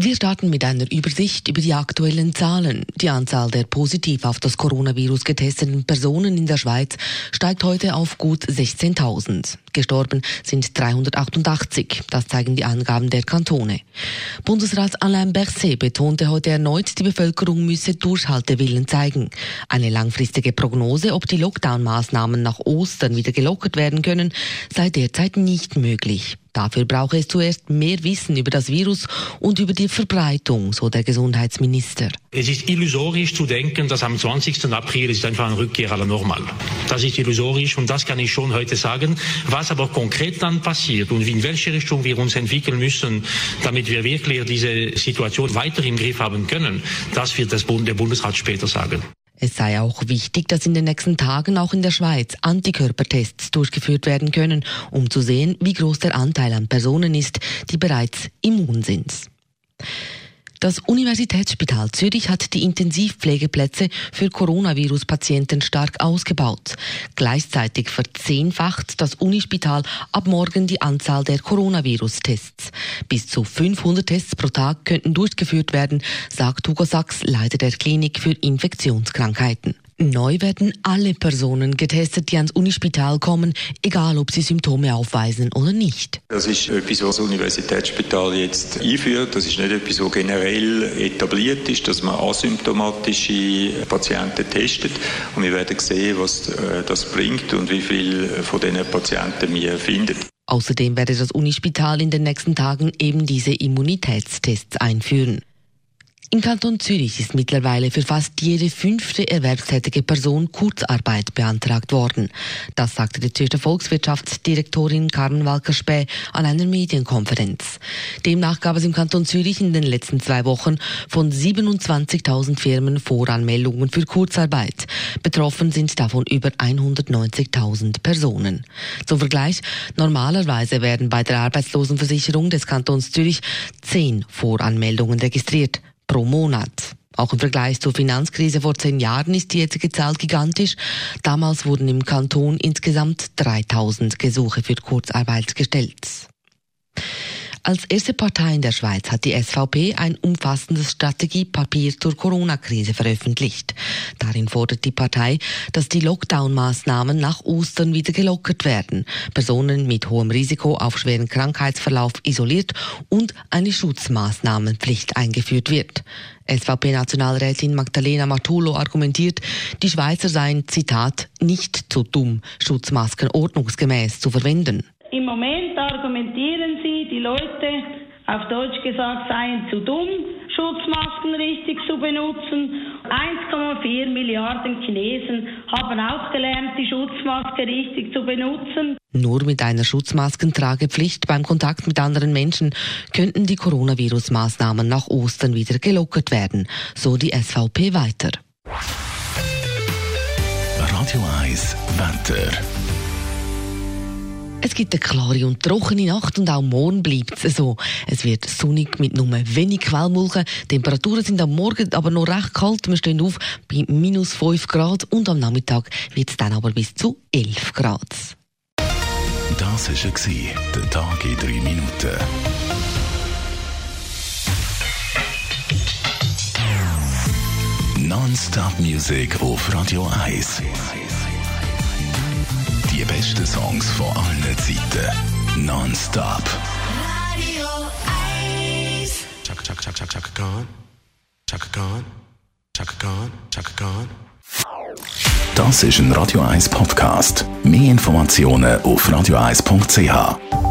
Wir starten mit einer Übersicht über die aktuellen Zahlen. Die Anzahl der positiv auf das Coronavirus getesteten Personen in der Schweiz steigt heute auf gut 16.000. Gestorben sind 388. Das zeigen die Angaben der Kantone. Bundesrat Alain Berset betonte heute erneut, die Bevölkerung müsse Durchhaltewillen zeigen. Eine langfristige Prognose, ob die Lockdown-Maßnahmen nach Ostern wieder gelockert werden können, sei derzeit nicht möglich. Dafür brauche es zuerst mehr Wissen über das Virus und über die Verbreitung, so der Gesundheitsminister. Es ist illusorisch zu denken, dass am 20. April ist einfach eine Rückkehr aller Normal. Das ist illusorisch und das kann ich schon heute sagen. Was aber konkret dann passiert und in welche Richtung wir uns entwickeln müssen, damit wir wirklich diese Situation weiter im Griff haben können, das wird das Bund, der Bundesrat später sagen. Es sei auch wichtig, dass in den nächsten Tagen auch in der Schweiz Antikörpertests durchgeführt werden können, um zu sehen, wie groß der Anteil an Personen ist, die bereits immun sind. Das Universitätsspital Zürich hat die Intensivpflegeplätze für Coronavirus-Patienten stark ausgebaut. Gleichzeitig verzehnfacht das Unispital ab morgen die Anzahl der Coronavirus-Tests. Bis zu 500 Tests pro Tag könnten durchgeführt werden, sagt Hugo Sachs, Leiter der Klinik für Infektionskrankheiten. Neu werden alle Personen getestet, die ans Unispital kommen, egal ob sie Symptome aufweisen oder nicht. Das ist etwas, was das Universitätsspital jetzt einführt. Das ist nicht etwas, was generell etabliert ist, dass man asymptomatische Patienten testet. Und wir werden sehen, was äh, das bringt und wie viele von diesen Patienten wir finden. Außerdem werde das Unispital in den nächsten Tagen eben diese Immunitätstests einführen. Im Kanton Zürich ist mittlerweile für fast jede fünfte erwerbstätige Person Kurzarbeit beantragt worden. Das sagte die Zürcher Volkswirtschaftsdirektorin Carmen Walker-Späh an einer Medienkonferenz. Demnach gab es im Kanton Zürich in den letzten zwei Wochen von 27.000 Firmen Voranmeldungen für Kurzarbeit. Betroffen sind davon über 190.000 Personen. Zum Vergleich, normalerweise werden bei der Arbeitslosenversicherung des Kantons Zürich zehn Voranmeldungen registriert pro Monat. Auch im Vergleich zur Finanzkrise vor zehn Jahren ist die jetzige Zahl gigantisch. Damals wurden im Kanton insgesamt 3000 Gesuche für Kurzarbeit gestellt. Als erste Partei in der Schweiz hat die SVP ein umfassendes Strategiepapier zur Corona-Krise veröffentlicht. Darin fordert die Partei, dass die Lockdown-Maßnahmen nach Ostern wieder gelockert werden, Personen mit hohem Risiko auf schweren Krankheitsverlauf isoliert und eine Schutzmaßnahmenpflicht eingeführt wird. SVP-Nationalrätin Magdalena Martulo argumentiert, die Schweizer seien, Zitat, nicht zu dumm, Schutzmasken ordnungsgemäß zu verwenden. Im Moment argumentieren Sie, die Leute, auf Deutsch gesagt, seien zu dumm, Schutzmasken richtig zu benutzen. 1,4 Milliarden Chinesen haben auch gelernt, die Schutzmaske richtig zu benutzen. Nur mit einer Schutzmaskentragepflicht beim Kontakt mit anderen Menschen könnten die Coronavirus-Maßnahmen nach Ostern wieder gelockert werden, so die SVP weiter. Radio 1 Wetter. Es gibt eine klare und trockene Nacht und auch morgen bleibt es so. Es wird sonnig mit nur wenig Quellmulchen. Temperaturen sind am Morgen aber noch recht kalt. Wir stehen auf bei minus 5 Grad und am Nachmittag wird es dann aber bis zu 11 Grad. Das war der Tag in 3 Minuten. Non-Stop Music auf Radio 1. Besten Songs von allen Zeiten. Non-stop. Radio 1. Chaka chaka chaka chaka chaka gone. Chaka gone. Chaka gone. Chaka gone. Das ist ein Radio 1 Podcast. Mehr Informationen auf radio1.ch.